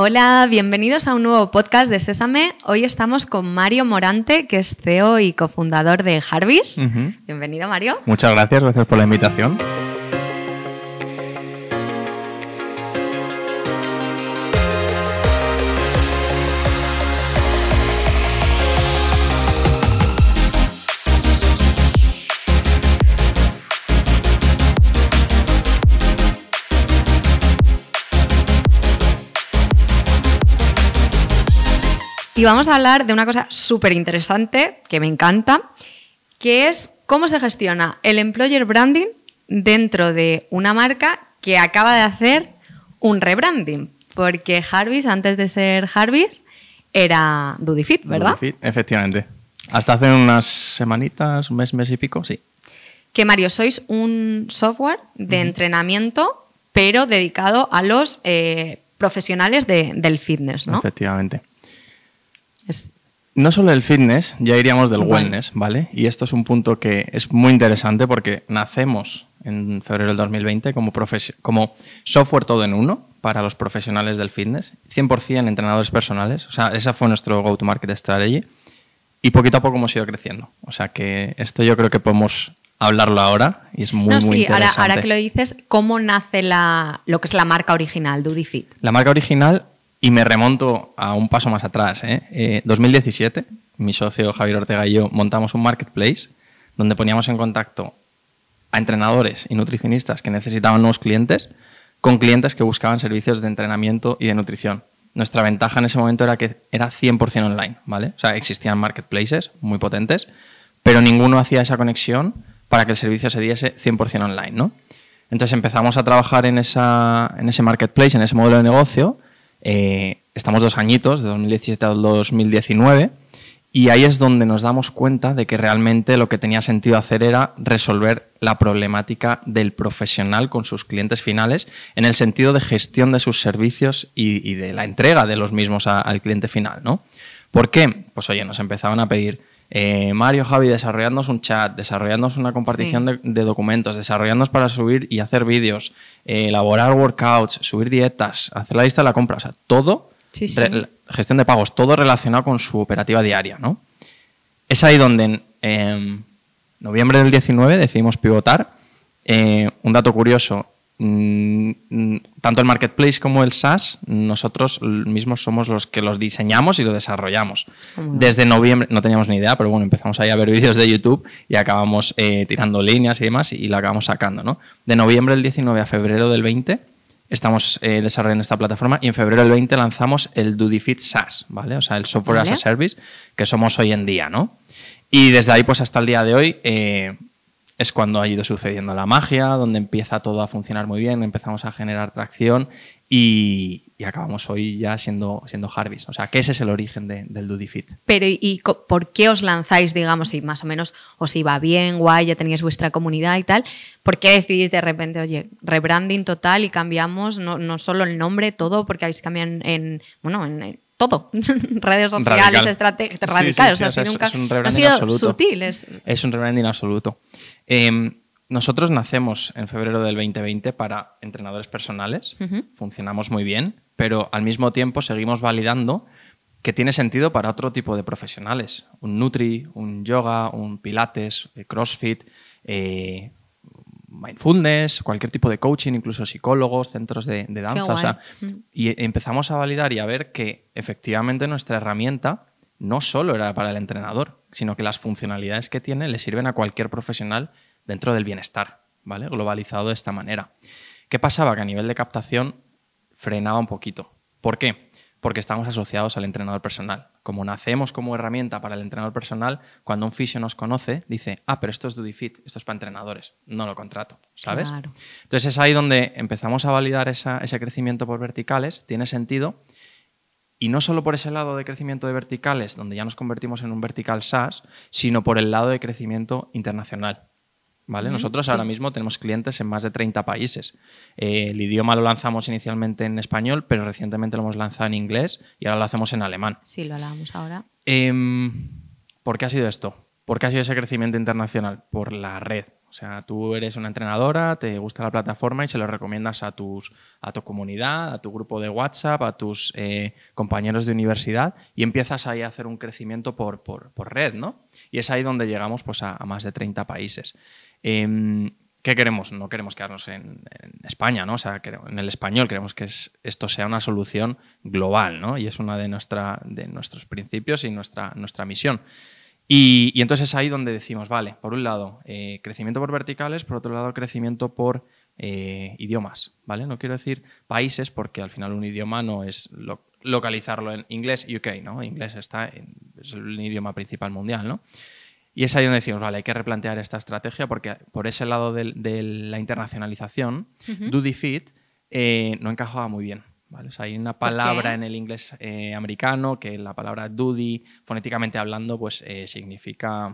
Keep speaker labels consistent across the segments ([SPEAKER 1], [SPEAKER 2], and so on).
[SPEAKER 1] Hola, bienvenidos a un nuevo podcast de Sésame. Hoy estamos con Mario Morante, que es CEO y cofundador de Harvis. Bienvenido, Mario.
[SPEAKER 2] Muchas gracias, gracias por la invitación.
[SPEAKER 1] Y vamos a hablar de una cosa súper interesante que me encanta, que es cómo se gestiona el employer branding dentro de una marca que acaba de hacer un rebranding. Porque Harvis, antes de ser Harvis, era Dudifit, ¿verdad?
[SPEAKER 2] Dudifit, efectivamente. Hasta hace unas semanitas, un mes, mes y pico, sí.
[SPEAKER 1] Que Mario, sois un software de entrenamiento, pero dedicado a los eh, profesionales del fitness, ¿no?
[SPEAKER 2] Efectivamente. No solo el fitness, ya iríamos del wellness, ¿vale? Y esto es un punto que es muy interesante porque nacemos en febrero del 2020 como, como software todo en uno para los profesionales del fitness, 100% entrenadores personales, o sea, esa fue nuestro go-to-market strategy y poquito a poco hemos ido creciendo. O sea que esto yo creo que podemos hablarlo ahora y es muy, muy interesante.
[SPEAKER 1] Ahora, ahora que lo dices, ¿cómo nace la, lo que es la marca original, Fit?
[SPEAKER 2] La marca original y me remonto a un paso más atrás. ¿eh? 2017, eh, mi socio Javier Ortega y yo montamos un marketplace donde poníamos en contacto a entrenadores y nutricionistas que necesitaban nuevos clientes con clientes que buscaban servicios de entrenamiento y de nutrición. Nuestra ventaja en ese momento era que era 100% online, ¿vale? O sea, existían marketplaces muy potentes, pero ninguno hacía esa conexión para que el servicio se diese 100% online, ¿no? Entonces empezamos a trabajar en, esa, en ese marketplace, en ese modelo de negocio, eh, estamos dos añitos, de 2017 a 2019, y ahí es donde nos damos cuenta de que realmente lo que tenía sentido hacer era resolver la problemática del profesional con sus clientes finales en el sentido de gestión de sus servicios y, de la entrega de los mismos al cliente final. ¿no? ¿Por qué? Pues oye, nos empezaban a pedir eh, Mario, Javi, desarrollándonos un chat, desarrollándonos una compartición de, documentos, desarrollándonos para subir y hacer vídeos, eh, elaborar workouts, subir dietas, hacer la lista de la compra, o sea, todo, gestión de pagos, todo relacionado con su operativa diaria, ¿no? Es ahí donde en em, noviembre del 19 decidimos pivotar. Eh, un dato curioso, tanto el marketplace como el SaaS, nosotros mismos somos los que los diseñamos y lo desarrollamos. Desde noviembre, no teníamos ni idea, pero bueno, empezamos ahí a ver vídeos de YouTube y acabamos eh, tirando líneas y demás y, lo acabamos sacando. ¿no? De noviembre del 19 a febrero del 20 estamos eh, desarrollando esta plataforma y en febrero del 20 lanzamos el DudiFit SaaS, ¿vale? O sea, el Software as a Service que somos hoy en día, ¿no? Y desde ahí, pues hasta el día de hoy, eh, es cuando ha ido sucediendo la magia, donde empieza todo a funcionar muy bien, empezamos a generar tracción y, acabamos hoy ya siendo, siendo Harvis. O sea, que ese es el origen del DudiFit.
[SPEAKER 1] Pero ¿y por qué os lanzáis, digamos, si más o menos os iba bien, guay, ya teníais vuestra comunidad y tal? ¿Por qué decidís de repente, oye, rebranding total y cambiamos no, solo el nombre, todo, porque habéis cambiado en, bueno, en todo. Redes sociales, estrategias radicales. o sea, es, un rebranding absoluto. sutil.
[SPEAKER 2] Es... un rebranding absoluto. Em, nosotros nacemos en febrero del 2020 para entrenadores personales. Funcionamos muy bien, pero al mismo tiempo seguimos validando que tiene sentido para otro tipo de profesionales. Un Nutri, un yoga, un Pilates, eh, CrossFit, eh, mindfulness, cualquier tipo de coaching, incluso psicólogos, centros de, danza. Y empezamos a validar y a ver que efectivamente nuestra herramienta no solo era para el entrenador, sino que las funcionalidades que tiene le sirven a cualquier profesional dentro del bienestar, ¿vale? Globalizado de esta manera. ¿Qué pasaba? Que a nivel de captación frenaba un poquito. ¿Por qué? porque estamos asociados al entrenador personal. Como nacemos como herramienta para el entrenador personal, cuando un fisio nos conoce, dice, ah, pero esto es DudiFit, esto es para entrenadores, no lo contrato, ¿sabes? Entonces es ahí donde empezamos a validar ese crecimiento por verticales, tiene sentido, y no solo por ese lado de crecimiento de verticales, donde ya nos convertimos en un vertical SaaS, sino por el lado de crecimiento internacional. Nosotros ahora mismo tenemos clientes en más de 30 países. Eh, el idioma lo lanzamos inicialmente en español, pero recientemente lo hemos lanzado en inglés y ahora lo hacemos en alemán.
[SPEAKER 1] Sí, lo hablamos ahora.
[SPEAKER 2] Em, ¿Por qué ha sido esto? ¿Por qué ha sido ese crecimiento internacional? Por la red. O sea, tú eres una entrenadora, te gusta la plataforma y se lo recomiendas a, tus, a tu comunidad, a tu grupo de WhatsApp, a tus eh, compañeros de universidad y empiezas ahí a hacer un crecimiento por, por, red, ¿no? Y es ahí donde llegamos pues, a, más de 30 países. Em, ¿Qué queremos? No queremos quedarnos en, España, ¿no? O sea, en el español queremos que esto sea una solución global, ¿no? Y es una de, de nuestros principios y nuestra, nuestra misión. Y, entonces es ahí donde decimos, vale, por un lado, eh, crecimiento por verticales, por otro lado, crecimiento por eh, idiomas, ¿vale? No quiero decir países porque al final un idioma no es localizarlo en inglés UK, ¿no? Inglés está es el idioma principal mundial, ¿no? Y es ahí donde decimos, vale, hay que replantear esta estrategia porque por ese lado de, la internacionalización, uh Fit eh, no encajaba muy bien, hay una palabra en el inglés eh, americano que la palabra duty, fonéticamente hablando, pues eh, significa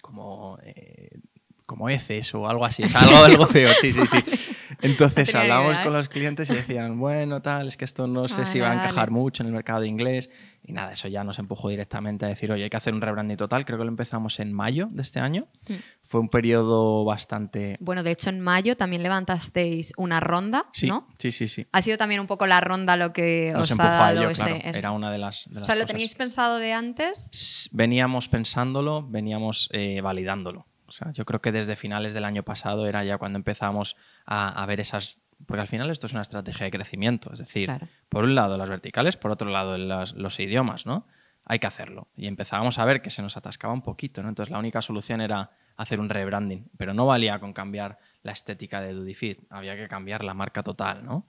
[SPEAKER 2] como, eh, como heces o algo así. Es algo, algo feo, sí, sí, sí. Entonces hablamos con los clientes y decían, bueno, tal, es que esto no sé si va a encajar mucho en el mercado de inglés. Y nada, eso ya nos empujó directamente a decir, oye, hay que hacer un rebranding total. Creo que lo empezamos en mayo de este año. Mm. Fue un periodo bastante...
[SPEAKER 1] Bueno, de hecho en mayo también levantasteis una ronda,
[SPEAKER 2] sí,
[SPEAKER 1] ¿no?
[SPEAKER 2] Sí, sí, sí.
[SPEAKER 1] Ha sido también un poco la ronda lo que
[SPEAKER 2] nos
[SPEAKER 1] os
[SPEAKER 2] ha dado ese... Era una de las, O
[SPEAKER 1] sea, ¿lo tenéis pensado de antes?
[SPEAKER 2] Veníamos pensándolo, veníamos eh, validándolo. O sea, yo creo que desde finales del año pasado era ya cuando empezamos a, a ver esas porque al final esto es una estrategia de crecimiento, es decir, por un lado las verticales, por otro lado los, idiomas, ¿no? Hay que hacerlo. Y empezábamos a ver que se nos atascaba un poquito, ¿no? Entonces la única solución era hacer un rebranding, pero no valía con cambiar la estética de Dudifit, había que cambiar la marca total, ¿no?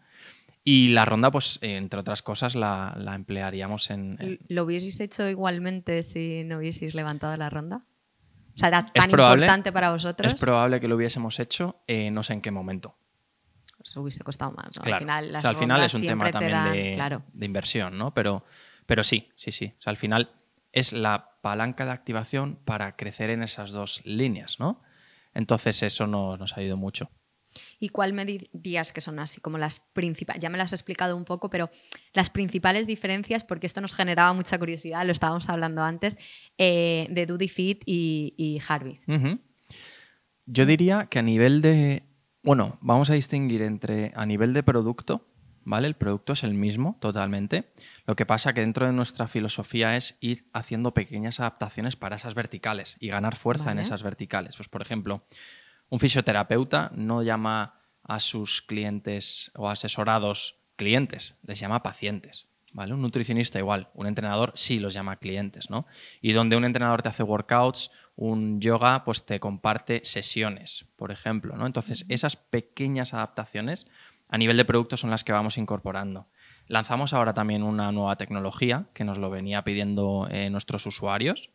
[SPEAKER 2] Y la ronda, pues, entre otras cosas, la, emplearíamos en,
[SPEAKER 1] ¿Lo hubieseis hecho igualmente si no hubieseis levantado la ronda? O sea, ¿era tan importante para vosotros?
[SPEAKER 2] Es probable que lo hubiésemos hecho, eh, no sé en qué momento
[SPEAKER 1] pues hubiese costado más.
[SPEAKER 2] Al final, al final es un tema también de, de, inversión, ¿no? Pero, pero sí, sí, sí. al final es la palanca de activación para crecer en esas dos líneas, ¿no? Entonces eso nos, nos ha ayudado mucho.
[SPEAKER 1] ¿Y cuál me dirías que son así como las principales? Ya me las has explicado un poco, pero las principales diferencias, porque esto nos generaba mucha curiosidad, lo estábamos hablando antes, eh, de Duty Fit y, y Harvest.
[SPEAKER 2] Yo diría que a nivel de bueno, vamos a distinguir entre a nivel de producto, ¿vale? El producto es el mismo totalmente. Lo que pasa que dentro de nuestra filosofía es ir haciendo pequeñas adaptaciones para esas verticales y ganar fuerza en esas verticales. Pues, por ejemplo, un fisioterapeuta no llama a sus clientes o asesorados clientes, les llama pacientes. ¿Vale? Un nutricionista igual, un entrenador sí los llama clientes, ¿no? Y donde un entrenador te hace workouts, un yoga pues te comparte sesiones, por ejemplo, ¿no? Entonces, esas pequeñas adaptaciones a nivel de producto son las que vamos incorporando. Lanzamos ahora también una nueva tecnología que nos lo venía pidiendo eh, nuestros usuarios,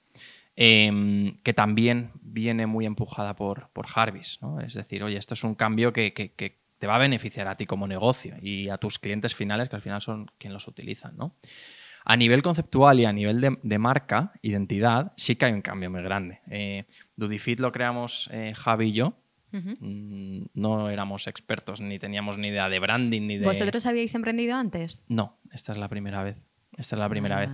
[SPEAKER 2] em, que también viene muy empujada por, por Harvis, ¿no? Es decir, oye, esto es un cambio que, que te va a beneficiar a ti como negocio y a tus clientes finales que al final son quienes los utilizan, ¿no? A nivel conceptual y a nivel de, marca, identidad, sí que hay un cambio muy grande. Eh, Dudifit lo creamos eh, Javi y yo. Mm, no éramos expertos ni teníamos ni idea de branding ni de.
[SPEAKER 1] ¿Vosotros habíais emprendido antes?
[SPEAKER 2] No, esta es la primera vez. Esta es la primera vez.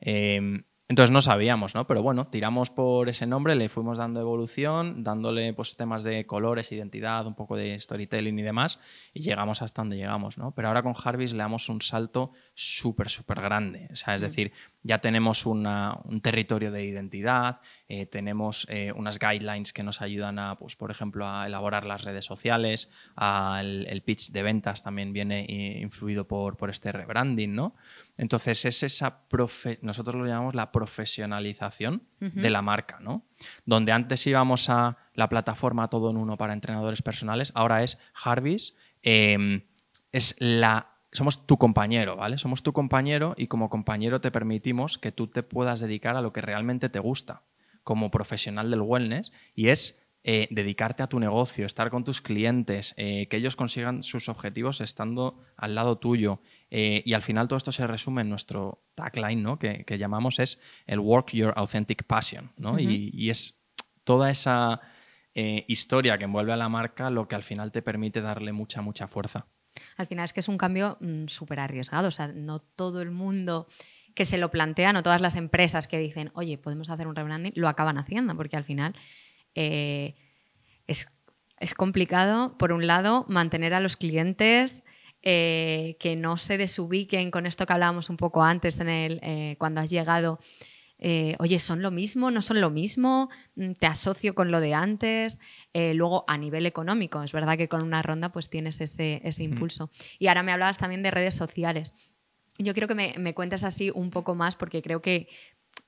[SPEAKER 2] Eh, entonces no sabíamos, ¿no? Pero bueno, tiramos por ese nombre, le fuimos dando evolución, dándole pues, temas de colores, identidad, un poco de storytelling y demás, y llegamos hasta donde llegamos, ¿no? Pero ahora con Harvis le damos un salto súper, súper grande. O sea, es decir, ya tenemos un territorio de identidad, eh, tenemos eh, unas guidelines que nos ayudan a, pues, por ejemplo, a elaborar las redes sociales, el pitch de ventas también viene eh, influido por, por este rebranding, ¿no? Entonces es esa, profe nosotros lo llamamos la profesionalización de la marca, ¿no? Donde antes íbamos a la plataforma todo en uno para entrenadores personales, ahora es Harvis, em, es la... Somos tu compañero, ¿vale? Somos tu compañero y como compañero te permitimos que tú te puedas dedicar a lo que realmente te gusta como profesional del wellness y es eh, dedicarte a tu negocio, estar con tus clientes, eh, que ellos consigan sus objetivos estando al lado tuyo. Eh, y al final todo esto se resume en nuestro tagline, ¿no? que, llamamos es el Work Your Authentic Passion. ¿no? y, es toda esa historia que envuelve a la marca lo que al final te permite darle mucha, mucha fuerza.
[SPEAKER 1] Al final es que es un cambio mm, súper arriesgado. O sea, no todo el mundo que se lo plantea, no todas las empresas que dicen, oye, podemos hacer un rebranding, lo acaban haciendo, porque al final eh, es, es complicado, por un lado, mantener a los clientes. eh, que no se desubiquen con esto que hablábamos un poco antes en el, eh, cuando has llegado. Eh, oye, ¿son lo mismo? ¿No son lo mismo? Mm, ¿Te asocio con lo de antes? Eh, luego, a nivel económico, es verdad que con una ronda pues tienes ese, ese impulso. Y ahora me hablabas también de redes sociales. Yo quiero que me, me cuentes así un poco más porque creo que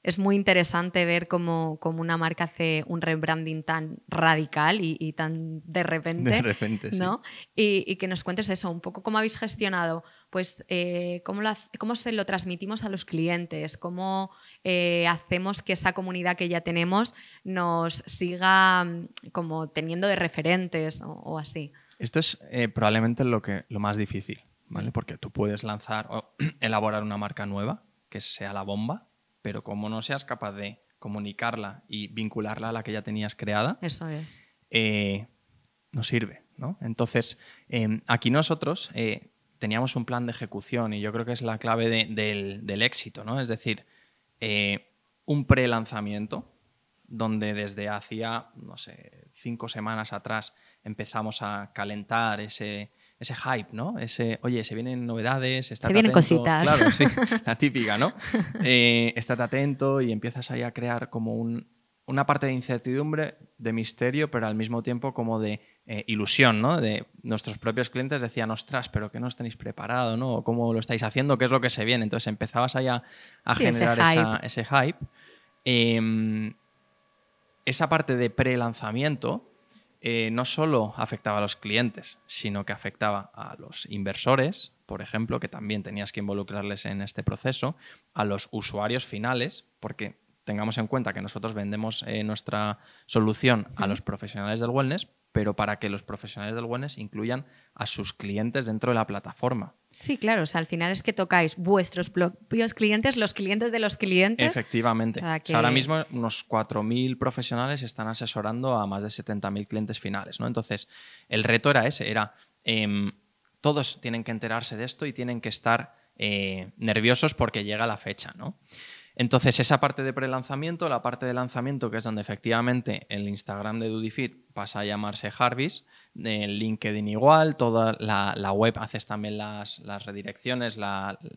[SPEAKER 1] es muy interesante ver cómo, cómo una marca hace un rebranding tan radical y, y tan de repente.
[SPEAKER 2] De repente, sí.
[SPEAKER 1] ¿no? Y, y que nos cuentes eso, un poco cómo habéis gestionado, pues eh, cómo, lo cómo se lo transmitimos a los clientes, cómo eh, hacemos que esa comunidad que ya tenemos nos siga mm, como teniendo de referentes o, o así.
[SPEAKER 2] Esto es eh, probablemente lo, que, lo más difícil, ¿vale? Porque tú puedes lanzar o elaborar una marca nueva que sea la bomba, pero como no seas capaz de comunicarla y vincularla a la que ya tenías creada,
[SPEAKER 1] Eso es.
[SPEAKER 2] eh, no sirve. ¿no? Entonces, eh, aquí nosotros eh, teníamos un plan de ejecución y yo creo que es la clave de- del, del éxito. ¿no? Es decir, un pre-lanzamiento donde desde hacía, no sé, cinco semanas atrás empezamos a calentar ese, ese hype, ¿no? Ese, oye, se vienen novedades, estate
[SPEAKER 1] Se vienen
[SPEAKER 2] atento".
[SPEAKER 1] cositas.
[SPEAKER 2] Claro, sí, la típica, ¿no? Eh, estate atento y empiezas ahí a crear como un, una parte de incertidumbre, de misterio, pero al mismo tiempo como de eh, ilusión, ¿no? De nuestros propios clientes decían, ostras, pero que no os tenéis preparado, ¿no? O ¿Cómo lo estáis haciendo? ¿Qué es lo que se viene? Entonces empezabas ahí a, a
[SPEAKER 1] Sí, ese
[SPEAKER 2] generar esa-
[SPEAKER 1] hype.
[SPEAKER 2] ese hype. Em, esa parte de pre-lanzamiento eh, no solo afectaba a los clientes, sino que afectaba a los inversores, por ejemplo, que también tenías que involucrarles en este proceso, a los usuarios finales, porque tengamos en cuenta que nosotros vendemos eh, nuestra solución a los profesionales del wellness, pero para que los profesionales del wellness incluyan a sus clientes dentro de la plataforma.
[SPEAKER 1] Sí, claro, o sea, al final es que tocáis vuestros propios clientes, los clientes de los clientes.
[SPEAKER 2] Efectivamente.
[SPEAKER 1] O sea,
[SPEAKER 2] ahora mismo unos 4.000 profesionales están asesorando a más de 70.000 clientes finales. ¿no? Entonces, el reto era ese, era em, todos tienen que enterarse de esto y tienen que estar eh, nerviosos porque llega la fecha. ¿no? Entonces, esa parte de pre-lanzamiento, la parte de lanzamiento, que es donde efectivamente el Instagram de DudiFit pasa a llamarse Harvis, el LinkedIn igual, toda la, web haces también las, las redirecciones,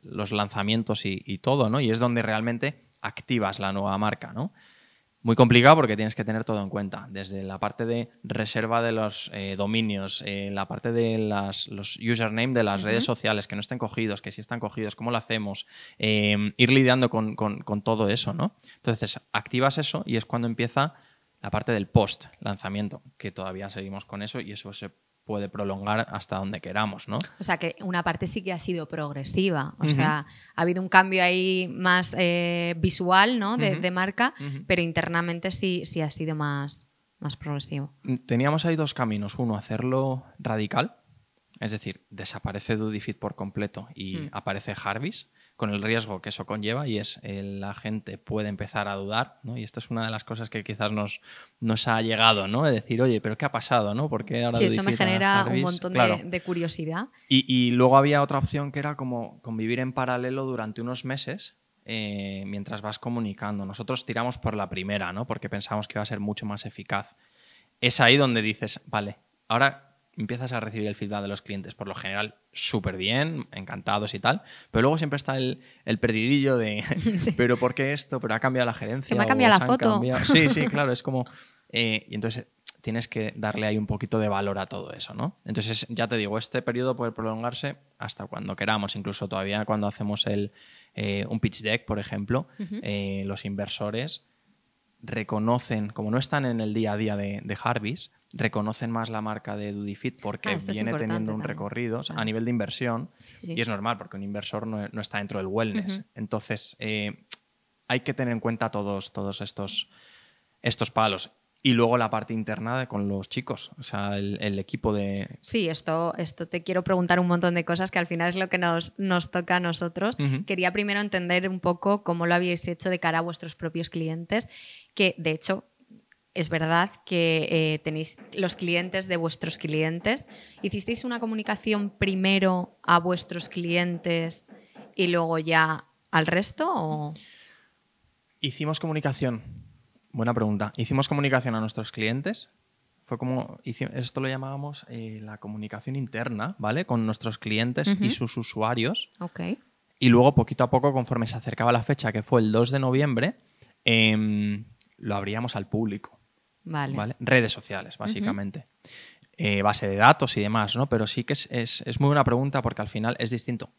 [SPEAKER 2] los lanzamientos y, y todo, ¿no? Y es donde realmente activas la nueva marca, ¿no? Muy complicado porque tienes que tener todo en cuenta, desde la parte de reserva de los eh, dominios, eh, la parte de las, los username de las redes sociales, que no estén cogidos, que sí están cogidos, cómo lo hacemos, eh, ir lidiando con, con- con todo eso, ¿no? Entonces, activas eso y es cuando empieza la parte del post lanzamiento, que todavía seguimos con eso y eso se puede prolongar hasta donde queramos, ¿no?
[SPEAKER 1] O sea, que una parte sí que ha sido progresiva. O sea, ha habido un cambio ahí más eh, visual, ¿no? De, marca, pero internamente sí, sí ha sido más, más progresivo.
[SPEAKER 2] Teníamos ahí dos caminos. Uno, hacerlo radical, es decir, desaparece DudiFit por completo y
[SPEAKER 1] Mm.
[SPEAKER 2] aparece Harvis, con el riesgo que eso conlleva y es eh, la gente puede empezar a dudar, ¿no? Y esta es una de las cosas que quizás nos, nos ha llegado, ¿no? De decir, oye, pero ¿qué ha pasado, no? ¿Por qué ahora
[SPEAKER 1] Sí, eso me genera un montón de- curiosidad.
[SPEAKER 2] Y, y luego había otra opción que era como convivir en paralelo durante unos meses eh, mientras vas comunicando. Nosotros tiramos por la primera, ¿no? Porque pensamos que iba a ser mucho más eficaz. Es ahí donde dices, vale, ahora empiezas a recibir el feedback de los clientes. Por lo general, súper bien, encantados y tal. Pero luego siempre está el, el perdidillo de,
[SPEAKER 1] Sí.
[SPEAKER 2] pero ¿por qué esto? ¿Pero ha cambiado la gerencia?
[SPEAKER 1] Que me ha cambiado la foto.
[SPEAKER 2] cambiado? Sí, sí, claro, es como... eh, y entonces tienes que darle ahí un poquito de valor a todo eso, ¿no? Entonces, ya te digo, este periodo puede prolongarse hasta cuando queramos, incluso todavía cuando hacemos el, eh, un pitch deck, por ejemplo, eh, los inversores reconocen, como no están en el día a día de, de Harvis, reconocen más la marca de DudiFit porque
[SPEAKER 1] Ah,
[SPEAKER 2] viene teniendo un
[SPEAKER 1] también.
[SPEAKER 2] recorrido o sea, a nivel de inversión
[SPEAKER 1] Sí, sí.
[SPEAKER 2] y es normal porque un inversor no, no está dentro del wellness. Entonces, eh, hay que tener en cuenta todos, todos estos, estos palos. Y luego la parte interna de- con los chicos, o sea, el, el equipo de...
[SPEAKER 1] Sí, esto, esto te quiero preguntar un montón de cosas que al final es lo que nos, nos toca a nosotros. Quería primero entender un poco cómo lo habíais hecho de cara a vuestros propios clientes, que de hecho es verdad que eh, tenéis los clientes de vuestros clientes. ¿Hicisteis una comunicación primero a vuestros clientes y luego ya al resto? O...
[SPEAKER 2] Hicimos comunicación, buena pregunta, hicimos comunicación a nuestros clientes Fue como, esto lo llamábamos eh, la comunicación interna, ¿vale? Con nuestros clientes y sus usuarios.
[SPEAKER 1] Ok.
[SPEAKER 2] Y luego, poquito a poco, conforme se acercaba la fecha, que fue el 2 de noviembre, em, lo abríamos al público.
[SPEAKER 1] Vale.
[SPEAKER 2] Redes sociales, básicamente. Eh, base de datos y demás, ¿no? Pero sí que es, es, muy buena pregunta porque al final es distinto.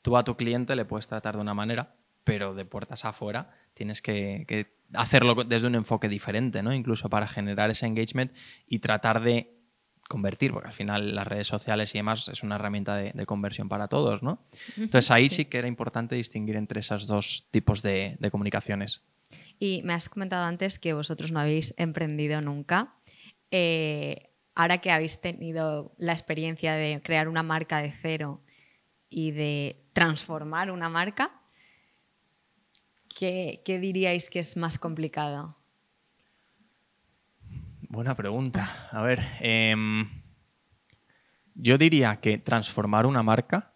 [SPEAKER 2] Tú a tu cliente le puedes tratar de una manera, pero de puertas afuera tienes que, hacerlo desde un enfoque diferente, ¿no? Incluso para generar ese engagement y tratar de convertir, porque al final las redes sociales y demás es una herramienta de, conversión para todos, ¿no? Entonces ahí sí. que era importante distinguir entre esos dos tipos de, de comunicaciones.
[SPEAKER 1] Y me has comentado antes que vosotros no habéis emprendido nunca. Eh, ahora que habéis tenido la experiencia de crear una marca de cero y de transformar una marca, ¿qué, diríais que es más complicado?
[SPEAKER 2] Buena pregunta. A ver, em, yo diría que transformar una marca,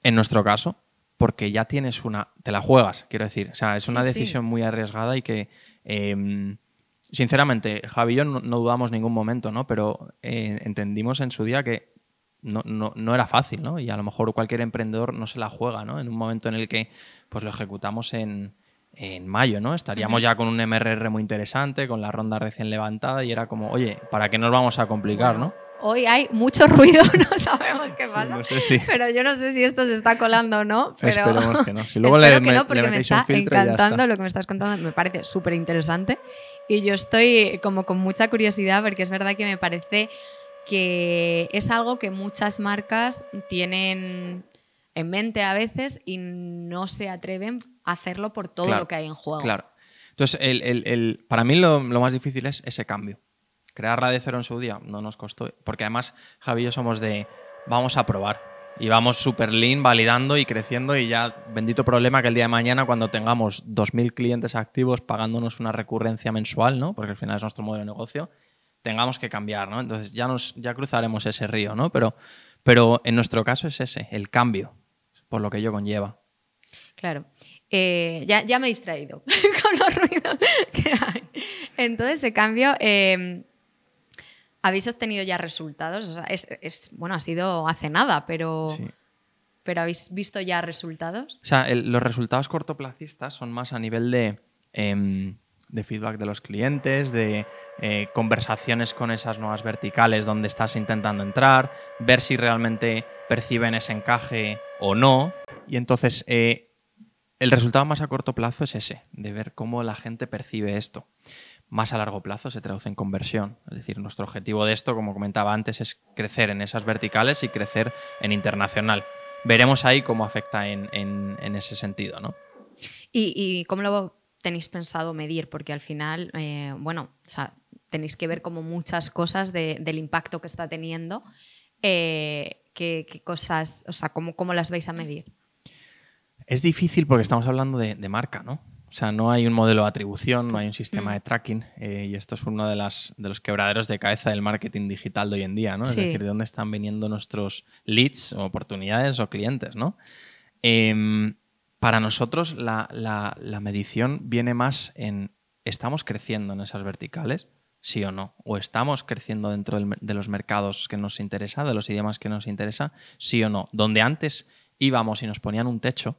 [SPEAKER 2] en nuestro caso, porque ya tienes una, te la juegas, quiero decir, o sea, es una decisión muy arriesgada y que, em, sinceramente, Javi y yo no, dudamos ningún momento, ¿no? Pero eh, entendimos en su día que no, no, era fácil, ¿no? Y a lo mejor cualquier emprendedor no se la juega, ¿no? En un momento en el que, pues lo ejecutamos en, en mayo, ¿no? Estaríamos ya con un MRR muy interesante, con la ronda recién levantada y era como, oye, ¿para qué nos vamos a complicar, no?
[SPEAKER 1] Hoy hay mucho ruido, no sabemos qué pasa. Pero yo no sé si esto se está colando o no. Pero...
[SPEAKER 2] Esperemos que no.
[SPEAKER 1] Si luego le, que no, porque me está encantando lo que me estás contando. Me parece súper interesante. Y yo estoy como con mucha curiosidad porque es verdad que me parece que es algo que muchas marcas tienen en mente a veces y no se atreven a hacerlo por todo lo que hay en juego.
[SPEAKER 2] Claro. Entonces, el, para mí lo, más difícil es ese cambio. Crearla de cero en su día no nos costó, porque además Javi y yo somos de vamos a probar y vamos super lean, validando y creciendo y ya bendito problema que el día de mañana cuando tengamos 2.000 clientes activos pagándonos una recurrencia mensual, ¿no? porque al final es nuestro modelo de negocio, tengamos que cambiar, ¿no? Entonces ya, nos, ya cruzaremos ese río, ¿no? Pero, pero en nuestro caso es ese, el cambio por lo que ello conlleva.
[SPEAKER 1] Claro. Eh, ya, ya, me he distraído con los ruidos que hay. Entonces, ese cambio, em, ¿habéis obtenido ya resultados? es, bueno, ha sido hace nada, pero, pero ¿habéis visto ya resultados?
[SPEAKER 2] O sea, los resultados cortoplacistas son más a nivel de, em, de feedback de los clientes, de eh, conversaciones con esas nuevas verticales donde estás intentando entrar, ver si realmente perciben ese encaje o no. Y entonces eh, el resultado más a corto plazo es ese, de ver cómo la gente percibe esto. Más a largo plazo se traduce en conversión. Es decir, nuestro objetivo de esto, como comentaba antes, es crecer en esas verticales y crecer en internacional. Veremos ahí cómo afecta en, ese sentido, ¿no?
[SPEAKER 1] ¿Y, ¿Y, cómo lo tenéis pensado medir? Porque al final, eh, bueno, tenéis que ver como muchas cosas del impacto que está teniendo. Eh, ¿qué, cosas, o sea, cómo, cómo, las vais a medir?
[SPEAKER 2] Es difícil porque estamos hablando de, marca, ¿no? O sea, no hay un modelo de atribución, no hay un sistema mm. de tracking eh, y esto es uno de, las, de los quebraderos de cabeza del marketing digital de hoy en día, ¿no? Es decir, de dónde están viniendo nuestros leads o oportunidades o clientes, ¿no? Em, para nosotros la, medición viene más en ¿estamos creciendo en esas verticales? Sí o no. O estamos creciendo dentro de los mercados que nos interesa, de los idiomas que nos interesa, sí o no. Donde antes íbamos y nos ponían un techo,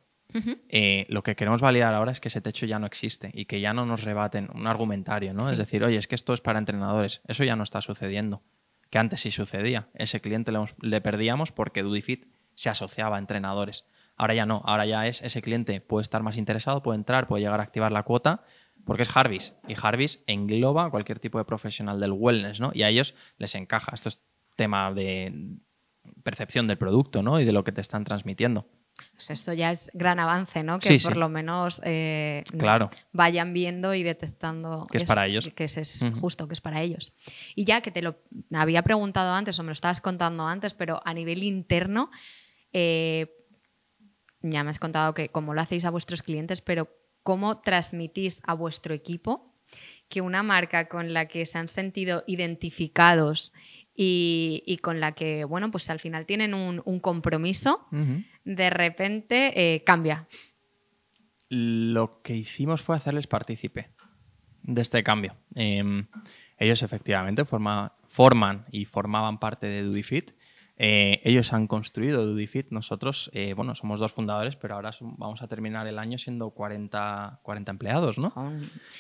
[SPEAKER 2] eh, lo que queremos validar ahora es que ese techo ya no existe y que ya no nos rebaten un argumentario, ¿no? Es decir, oye, es que esto es para entrenadores. Eso ya no está sucediendo. Que antes sí sucedía. Ese cliente le, le perdíamos porque Dudifit se asociaba a entrenadores. Ahora ya no, ahora ya es ese cliente puede estar más interesado, puede entrar, puede llegar a activar la cuota, porque es Harvis. Y Harvis engloba cualquier tipo de profesional del wellness, ¿no? Y a ellos les encaja. Esto es tema de percepción del producto, ¿no? Y de lo que te están transmitiendo.
[SPEAKER 1] Pues esto ya es gran avance, ¿no? Que por lo menos
[SPEAKER 2] eh, claro.
[SPEAKER 1] vayan viendo y detectando
[SPEAKER 2] que es, para ellos.
[SPEAKER 1] Que es, justo, que es para ellos. Y ya que te lo había preguntado antes o me lo estabas contando antes, pero a nivel interno, eh, ya me has contado que cómo lo hacéis a vuestros clientes, pero cómo transmitís a vuestro equipo que una marca con la que se han sentido identificados y, con la que, bueno, pues al final tienen un, compromiso, de repente eh, cambia.
[SPEAKER 2] Lo que hicimos fue hacerles partícipe de este cambio. Em, ellos efectivamente forman y formaban parte de DudiFit. Eh, ellos han construido DudiFit. Nosotros, eh, bueno, somos dos fundadores, pero ahora vamos a terminar el año siendo 40, 40 empleados, ¿no?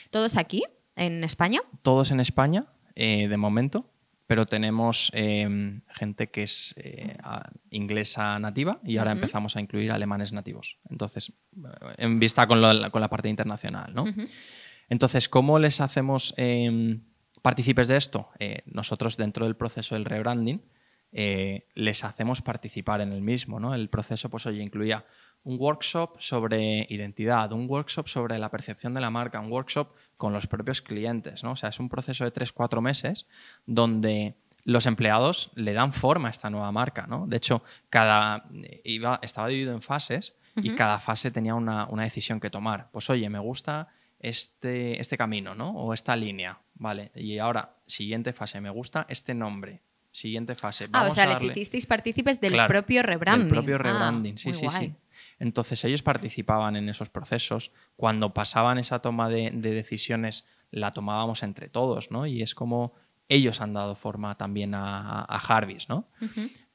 [SPEAKER 1] ¿Todos aquí, en España?
[SPEAKER 2] Todos en España, eh, de momento pero tenemos em, gente que es eh, inglesa nativa y ahora empezamos a incluir alemanes nativos. Entonces, en vista con, la parte internacional, ¿no? Entonces, ¿cómo les hacemos eh, partícipes de esto? Eh, nosotros dentro del proceso del rebranding eh, les hacemos participar en el mismo, ¿no? El proceso, pues, oye, incluía un workshop sobre identidad, un workshop sobre la percepción de la marca, un workshop con los propios clientes. ¿no? O sea, es un proceso de tres, cuatro meses donde los empleados le dan forma a esta nueva marca. ¿no? De hecho, cada iba, estaba dividido en fases y cada fase tenía una, decisión que tomar. Pues oye, me gusta este, este camino, ¿no? O esta línea, ¿vale? Y ahora, siguiente fase, me gusta este nombre. Siguiente fase.
[SPEAKER 1] ah, o sea, les hicisteis partícipes del propio rebranding.
[SPEAKER 2] Del propio ah, rebranding, sí, sí, sí. Entonces ellos participaban en esos procesos. Cuando pasaban esa toma de, decisiones, la tomábamos entre todos, ¿no? Y es como ellos han dado forma también a, a Jarvis, ¿no?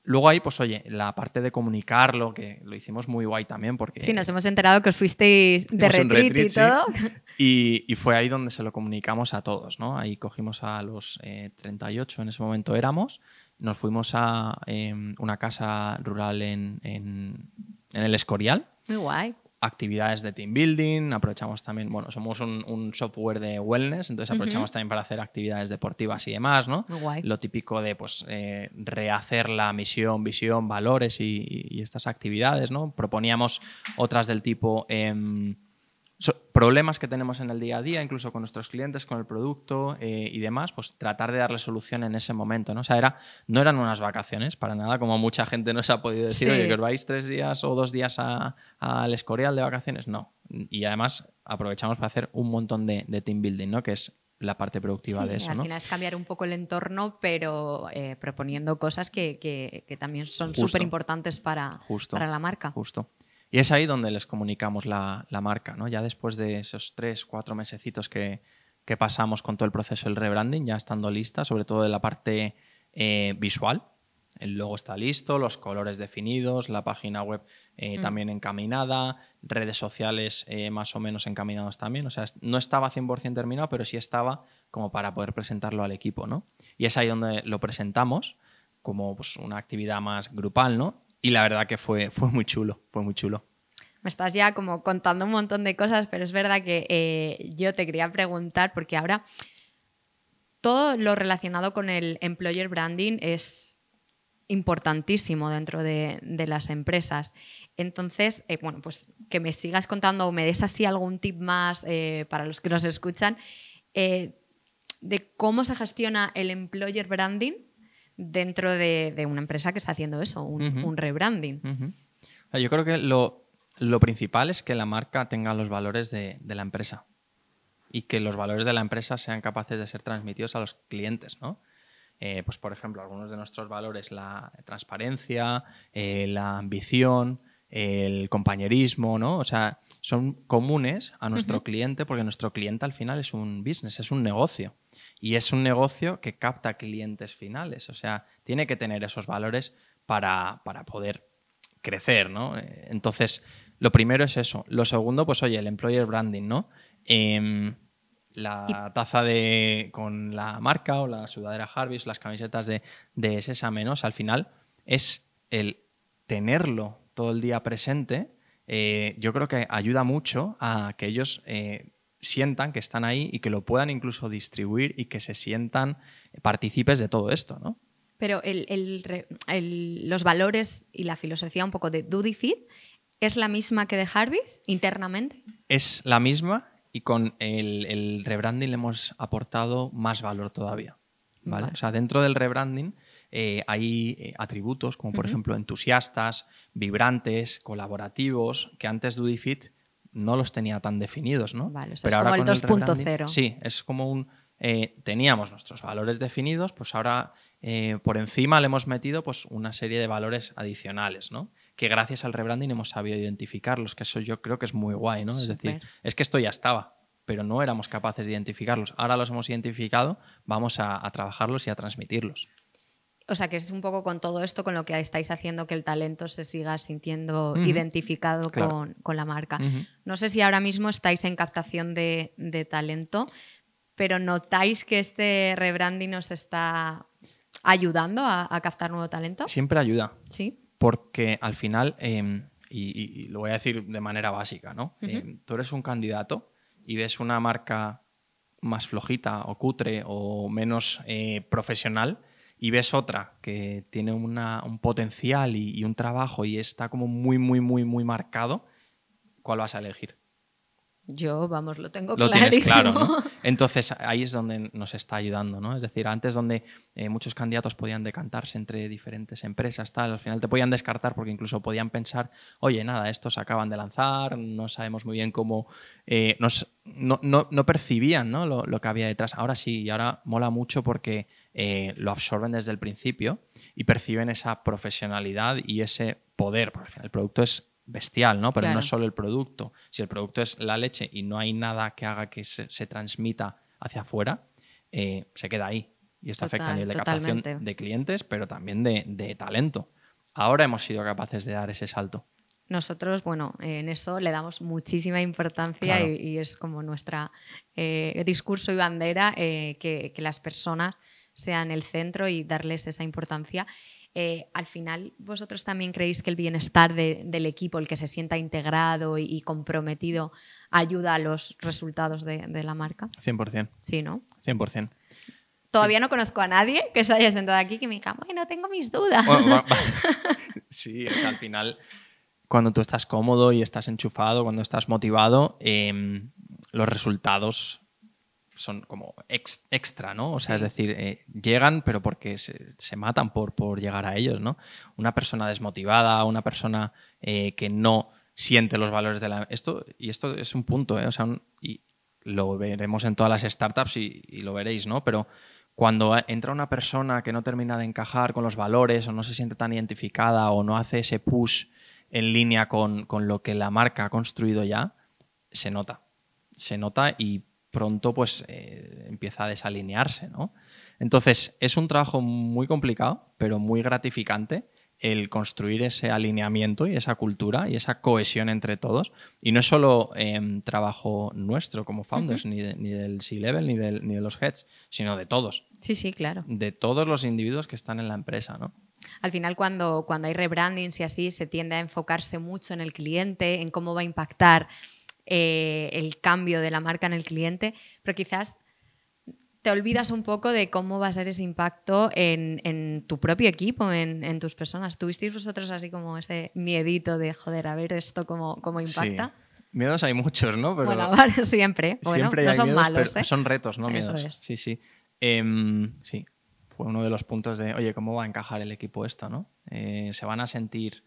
[SPEAKER 2] Luego ahí, pues oye, la parte de comunicarlo, que lo hicimos muy guay también porque...
[SPEAKER 1] Sí, nos hemos enterado que os fuisteis de retreat, y todo.
[SPEAKER 2] Y, fue ahí donde se lo comunicamos a todos, ¿no? Ahí cogimos a los 38, eh, en ese momento éramos, nos fuimos a em, una casa rural en, en el Escorial.
[SPEAKER 1] Muy guay.
[SPEAKER 2] Actividades de team building, aprovechamos también, bueno, somos un, software de wellness, entonces aprovechamos también para hacer actividades deportivas y demás, ¿no?
[SPEAKER 1] Muy guay.
[SPEAKER 2] Lo típico de, pues, eh, rehacer la misión, visión, valores y, estas actividades, ¿no? Proponíamos otras del tipo... Em, problemas que tenemos en el día a día, incluso con nuestros clientes, con el producto eh, y demás, pues tratar de darle solución en ese momento. ¿no? O sea, era, no eran unas vacaciones para nada, como mucha gente nos ha podido decir, oye, que os vais tres días o dos días al Escorial de vacaciones. No. Y además aprovechamos para hacer un montón de, team building, ¿no? que es la parte productiva de eso.
[SPEAKER 1] Al final es cambiar un poco el entorno, pero eh, proponiendo cosas que, también son súper importantes para, para la marca.
[SPEAKER 2] Justo. Y es ahí donde les comunicamos la, marca, ¿no? Ya después de esos tres, cuatro mesecitos que, pasamos con todo el proceso del rebranding, ya estando lista, sobre todo de la parte eh, visual. El logo está listo, los colores definidos, la página web eh, mm. también encaminada, redes sociales eh, más o menos encaminados también. O sea, no estaba 100% terminado, pero sí estaba como para poder presentarlo al equipo, ¿no? Y es ahí donde lo presentamos como pues, una actividad más grupal, ¿no? Y la verdad que fue, fue muy chulo, fue muy chulo.
[SPEAKER 1] Me estás ya como contando un montón de cosas, pero es verdad que eh, yo te quería preguntar, porque ahora todo lo relacionado con el employer branding es importantísimo dentro de, las empresas. Entonces, eh, bueno, pues que me sigas contando o me des así algún tip más eh, para los que nos escuchan de cómo se gestiona el employer branding dentro de, una empresa que está haciendo eso, un, rebranding.
[SPEAKER 2] Yo creo que lo, principal es que la marca tenga los valores de, la empresa y que los valores de la empresa sean capaces de ser transmitidos a los clientes, ¿no? Eh, pues por ejemplo, algunos de nuestros valores, la transparencia, eh, la ambición, el compañerismo, ¿no? O sea, son comunes a nuestro cliente porque nuestro cliente al final es un business, es un negocio. Y es un negocio que capta clientes finales. O sea, tiene que tener esos valores para, poder crecer, ¿no? Eh, entonces, lo primero es eso. Lo segundo, pues oye, el employer branding, ¿no? Em, la taza de, con la marca o la sudadera Harvis, las camisetas de, de Sésame, ¿no? al final es el tenerlo todo el día presente eh, yo creo que ayuda mucho a que ellos eh, sientan que están ahí y que lo puedan incluso distribuir y que se sientan partícipes de todo esto, ¿no?
[SPEAKER 1] Pero los valores y la filosofía un poco de Dudifit es la misma que de Harvis internamente.
[SPEAKER 2] Es la misma y con el, rebranding le hemos aportado más valor todavía. ¿vale? O sea, dentro del rebranding eh, hay eh, atributos como por ejemplo entusiastas, vibrantes, colaborativos, que antes DudiFit no los tenía tan definidos, ¿no?
[SPEAKER 1] Vale, Pero es como el 2.0.
[SPEAKER 2] Sí, es como un... Eh, teníamos nuestros valores definidos, pues ahora por encima le hemos metido pues, una serie de valores adicionales, ¿no? Que gracias al rebranding hemos sabido identificarlos, que eso yo creo que es muy guay, ¿no? Es decir, es que esto ya estaba, pero no éramos capaces de identificarlos. Ahora los hemos identificado, vamos a, a trabajarlos y a transmitirlos.
[SPEAKER 1] O sea, que es un poco con todo esto con lo que estáis haciendo que el talento se siga sintiendo identificado con, con, la marca. No sé si ahora mismo estáis en captación de, de, talento, pero ¿notáis que este rebranding os está ayudando a, a, captar nuevo talento?
[SPEAKER 2] Siempre ayuda.
[SPEAKER 1] Sí.
[SPEAKER 2] Porque al final, eh, y, y, lo voy a decir de manera básica, ¿no? eh, tú eres un candidato y ves una marca más flojita o cutre o menos eh, profesional y ves otra que tiene una, un potencial y, y, un trabajo y está como muy, muy, muy, muy marcado, ¿cuál vas a elegir?
[SPEAKER 1] Yo, vamos, lo tengo
[SPEAKER 2] lo
[SPEAKER 1] clarísimo.
[SPEAKER 2] tienes claro, ¿no? Entonces ahí es donde nos está ayudando, ¿no? Es decir, antes donde eh, muchos candidatos podían decantarse entre diferentes empresas, tal, al final te podían descartar porque incluso podían pensar, oye, nada, estos acaban de lanzar, no sabemos muy bien cómo, eh, nos, no, no, no, percibían ¿no? Lo, lo, que había detrás. Ahora sí, y ahora mola mucho porque eh, lo absorben desde el principio y perciben esa profesionalidad y ese poder, porque al final el producto es bestial, ¿no? Pero claro. no es solo el producto. Si el producto es la leche y no hay nada que haga que se, se transmita hacia afuera, eh, se queda ahí. Y esto Total, afecta a nivel de
[SPEAKER 1] totalmente.
[SPEAKER 2] captación de clientes, pero también de, de, talento. Ahora hemos sido capaces de dar ese salto.
[SPEAKER 1] Nosotros, bueno, en eso le damos muchísima importancia claro. y, y, es como nuestra eh, discurso y bandera eh, que, que las personas sean el centro y darles esa importancia. Eh, al final, vosotros también creéis que el bienestar de, del equipo, el que se sienta integrado y, y comprometido, ayuda a los resultados de, de, la marca?
[SPEAKER 2] 100%.
[SPEAKER 1] Sí, ¿no?
[SPEAKER 2] 100%.
[SPEAKER 1] Todavía sí. no conozco a nadie que se haya sentado aquí que me diga, bueno, tengo mis dudas.
[SPEAKER 2] Bueno, sí, sea, al final, cuando tú estás cómodo y estás enchufado, cuando estás motivado, eh, los resultados son como ex, extra, ¿no? O sea, sí. es decir, eh, llegan, pero porque se, se, matan por, por llegar a ellos, ¿no? Una persona desmotivada, una persona eh, que no siente los valores de la... Esto, y esto es un punto, ¿eh? O sea, un, y lo veremos en todas las startups y, y lo veréis, ¿no? Pero cuando entra una persona que no termina de encajar con los valores o no se siente tan identificada o no hace ese push en línea con, con lo que la marca ha construido ya, se nota. Se nota y pronto pues eh, empieza a desalinearse, ¿no? Entonces, es un trabajo muy complicado, pero muy gratificante el construir ese alineamiento y esa cultura y esa cohesión entre todos. Y no es solo eh, trabajo nuestro como founders, uh -huh. ni, de, ni, del C-Level, ni, del, ni de los heads, sino de todos.
[SPEAKER 1] Sí, sí, claro.
[SPEAKER 2] De todos los individuos que están en la empresa, ¿no?
[SPEAKER 1] Al final, cuando, cuando hay rebrandings y así, se tiende a enfocarse mucho en el cliente, en cómo va a impactar eh, el cambio de la marca en el cliente, pero quizás te olvidas un poco de cómo va a ser ese impacto en, en tu propio equipo, en, en, tus personas. ¿Tuvisteis vosotros así como ese miedito de, joder, a ver esto cómo, cómo impacta?
[SPEAKER 2] Sí. Miedos hay muchos, ¿no?
[SPEAKER 1] Pero bueno, siempre. Bueno,
[SPEAKER 2] siempre
[SPEAKER 1] no son
[SPEAKER 2] miedos,
[SPEAKER 1] malos, ¿eh?
[SPEAKER 2] Son retos, ¿no?
[SPEAKER 1] Eso
[SPEAKER 2] Miedos.
[SPEAKER 1] Es.
[SPEAKER 2] Sí, sí. Eh, sí. Fue uno de los puntos de, oye, ¿cómo va a encajar el equipo esto, no? Eh, se van a sentir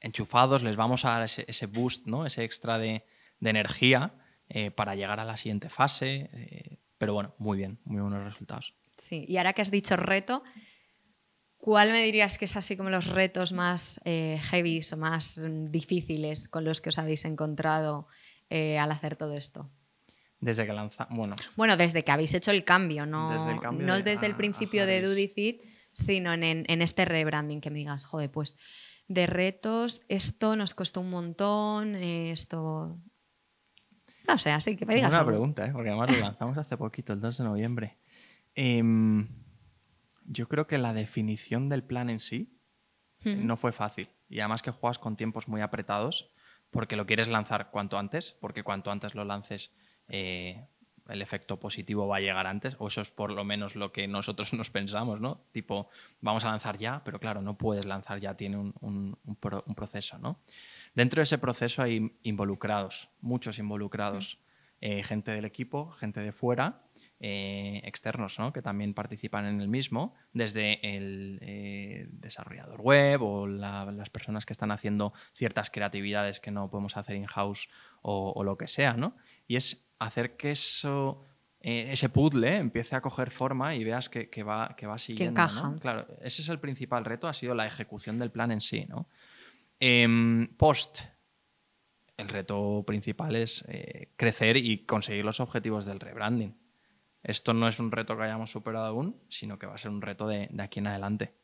[SPEAKER 2] enchufados, les vamos a dar ese, ese boost, ¿no? Ese extra de, de energía eh, para llegar a la siguiente fase. Eh, pero bueno, muy bien, muy buenos resultados.
[SPEAKER 1] Sí, y ahora que has dicho reto, ¿cuál me dirías que es así como los retos más eh, heavy o más difíciles con los que os habéis encontrado eh, al hacer todo esto?
[SPEAKER 2] Desde que lanza, bueno.
[SPEAKER 1] Bueno, desde que habéis hecho el cambio, no
[SPEAKER 2] desde el, cambio
[SPEAKER 1] no
[SPEAKER 2] de,
[SPEAKER 1] desde
[SPEAKER 2] a,
[SPEAKER 1] el principio de Dudicit, sino en, en, este rebranding que me digas, joder, pues de retos, esto nos costó un montón, esto no sé, así que me digas.
[SPEAKER 2] Una pregunta, ¿eh? porque además lo lanzamos hace poquito, el 2 de noviembre. Eh, yo creo que la definición del plan en sí hmm. no fue fácil. Y además que juegas con tiempos muy apretados porque lo quieres lanzar cuanto antes, porque cuanto antes lo lances, eh, el efecto positivo va a llegar antes, o eso es por lo menos lo que nosotros nos pensamos, ¿no? Tipo, vamos a lanzar ya, pero claro, no puedes lanzar ya, tiene un, un, un, pro, un proceso, ¿no? Dentro de ese proceso hay involucrados, muchos involucrados, eh, gente del equipo, gente de fuera, eh, externos, ¿no? que también participan en el mismo, desde el eh, desarrollador web o la, las personas que están haciendo ciertas creatividades que no podemos hacer in-house o, o, lo que sea. ¿no? Y es hacer que eso, ese puzzle empiece a coger forma y veas que, que va, que va siguiendo.
[SPEAKER 1] Que encaja.
[SPEAKER 2] ¿no? Claro, ese es el principal reto, ha sido la ejecución del plan en sí. ¿no? Eh, post, el reto principal es eh, crecer y conseguir los objetivos del rebranding. Esto no es un reto que hayamos superado aún, sino que va a ser un reto de aquí en adelante.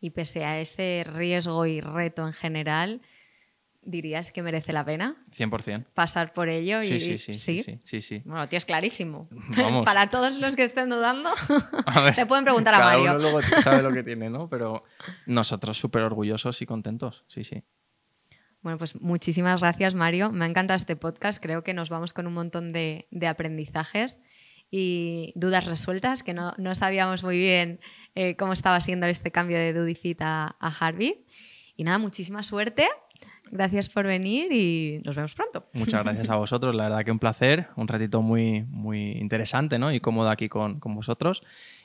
[SPEAKER 1] Y pese a ese riesgo y reto en general, ¿dirías que merece la pena
[SPEAKER 2] 100%.
[SPEAKER 1] pasar por ello? Y...
[SPEAKER 2] sí, sí, sí, sí, sí, sí.
[SPEAKER 1] Bueno, lo tienes clarísimo.
[SPEAKER 2] Vamos.
[SPEAKER 1] Para todos los que estén dudando,
[SPEAKER 2] ver,
[SPEAKER 1] te pueden preguntar a
[SPEAKER 2] cada
[SPEAKER 1] Mario.
[SPEAKER 2] uno luego sabe lo que tiene, ¿no? Pero nosotros súper orgullosos y contentos, sí, sí.
[SPEAKER 1] Bueno, pues muchísimas gracias, Mario. Me ha encantado este podcast. Creo que nos vamos con un montón de, de aprendizajes y dudas resueltas, que no, no sabíamos muy bien eh, cómo estaba siendo este cambio de Dudifit a, a Harvey. Y nada, muchísima suerte. Gracias por venir y nos vemos pronto.
[SPEAKER 2] Muchas gracias a vosotros, la verdad que un placer, un ratito muy, muy interesante ¿no? y cómodo aquí con, con vosotros.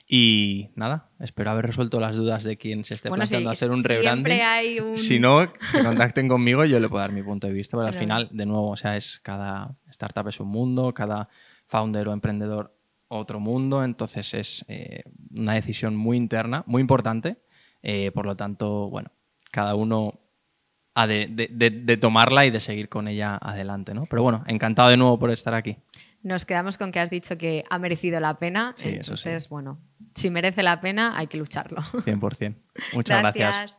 [SPEAKER 2] Y nada, espero haber resuelto las dudas de quien se esté
[SPEAKER 1] Bueno, sí,
[SPEAKER 2] planteando hacer un rebranding.
[SPEAKER 1] hay un-
[SPEAKER 2] Si no, que contacten conmigo y yo le puedo dar mi punto de vista. Pero al final, de nuevo, o sea, es cada startup es un mundo, cada founder o emprendedor otro mundo. Entonces es eh, una decisión muy interna, muy importante. Eh, por lo tanto, bueno, cada uno ha de, de- de- de tomarla y de seguir con ella adelante, ¿no? Pero bueno, encantado de nuevo por estar aquí.
[SPEAKER 1] Nos quedamos con que has dicho que ha merecido la pena.
[SPEAKER 2] Sí, eso sí.
[SPEAKER 1] Entonces, bueno, si merece la pena, hay que lucharlo.
[SPEAKER 2] 100%. Muchas gracias.